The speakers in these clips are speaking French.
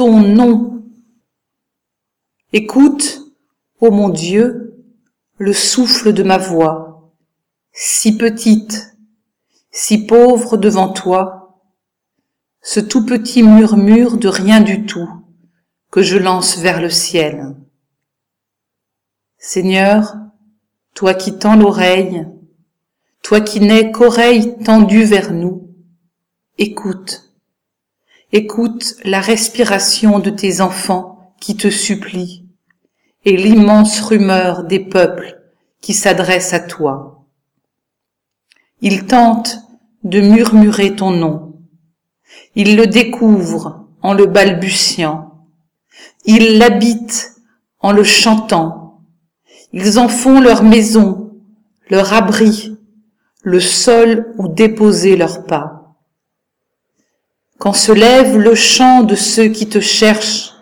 ton nom. Écoute, ô mon Dieu, le souffle de ma voix, si petite, si pauvre devant toi, ce tout petit murmure de rien du tout que je lance vers le ciel. Seigneur, toi qui tends l'oreille, toi qui n'es qu'oreille tendue vers nous, écoute, écoute la respiration de tes enfants qui te supplient et l'immense rumeur des peuples qui s'adressent à toi. Ils tentent de murmurer ton nom. Ils le découvrent en le balbutiant. Ils l'habitent en le chantant. Ils en font leur maison, leur abri, le sol où déposer leurs pas. Quand se lève le chant de ceux qui te cherchent,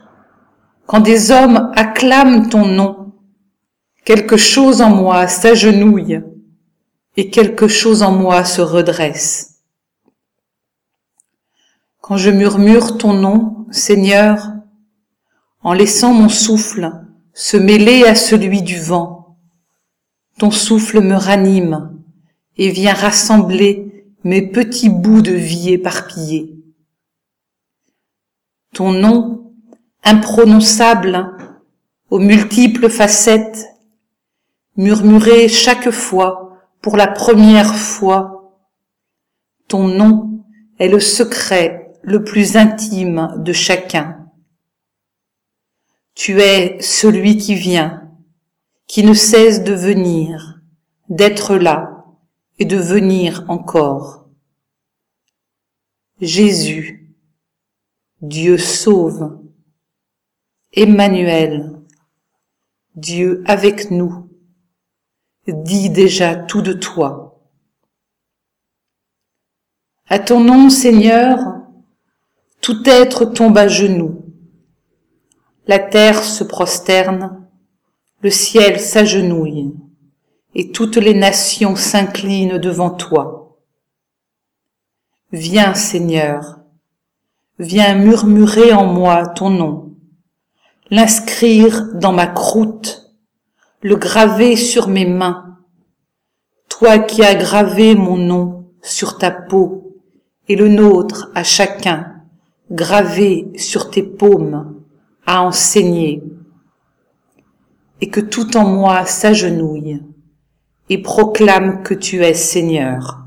quand des hommes acclament ton nom, quelque chose en moi s'agenouille et quelque chose en moi se redresse. Quand je murmure ton nom, Seigneur, en laissant mon souffle se mêler à celui du vent, ton souffle me ranime et vient rassembler mes petits bouts de vie éparpillés. Ton nom, imprononçable, aux multiples facettes, murmuré chaque fois, pour la première fois, ton nom est le secret le plus intime de chacun. Tu es celui qui vient, qui ne cesse de venir, d'être là, et de venir encore. Jésus, Dieu sauve, Emmanuel, Dieu avec nous, dis déjà tout de toi. À ton nom, Seigneur, tout être tombe à genoux, la terre se prosterne, le ciel s'agenouille et toutes les nations s'inclinent devant toi. Viens, Seigneur, viens murmurer en moi ton nom, l'inscrire dans ma croûte, le graver sur mes mains, toi qui as gravé mon nom sur ta peau et le nôtre à chacun, gravé sur tes paumes, à enseigner, et que tout en moi s'agenouille et proclame que tu es Seigneur.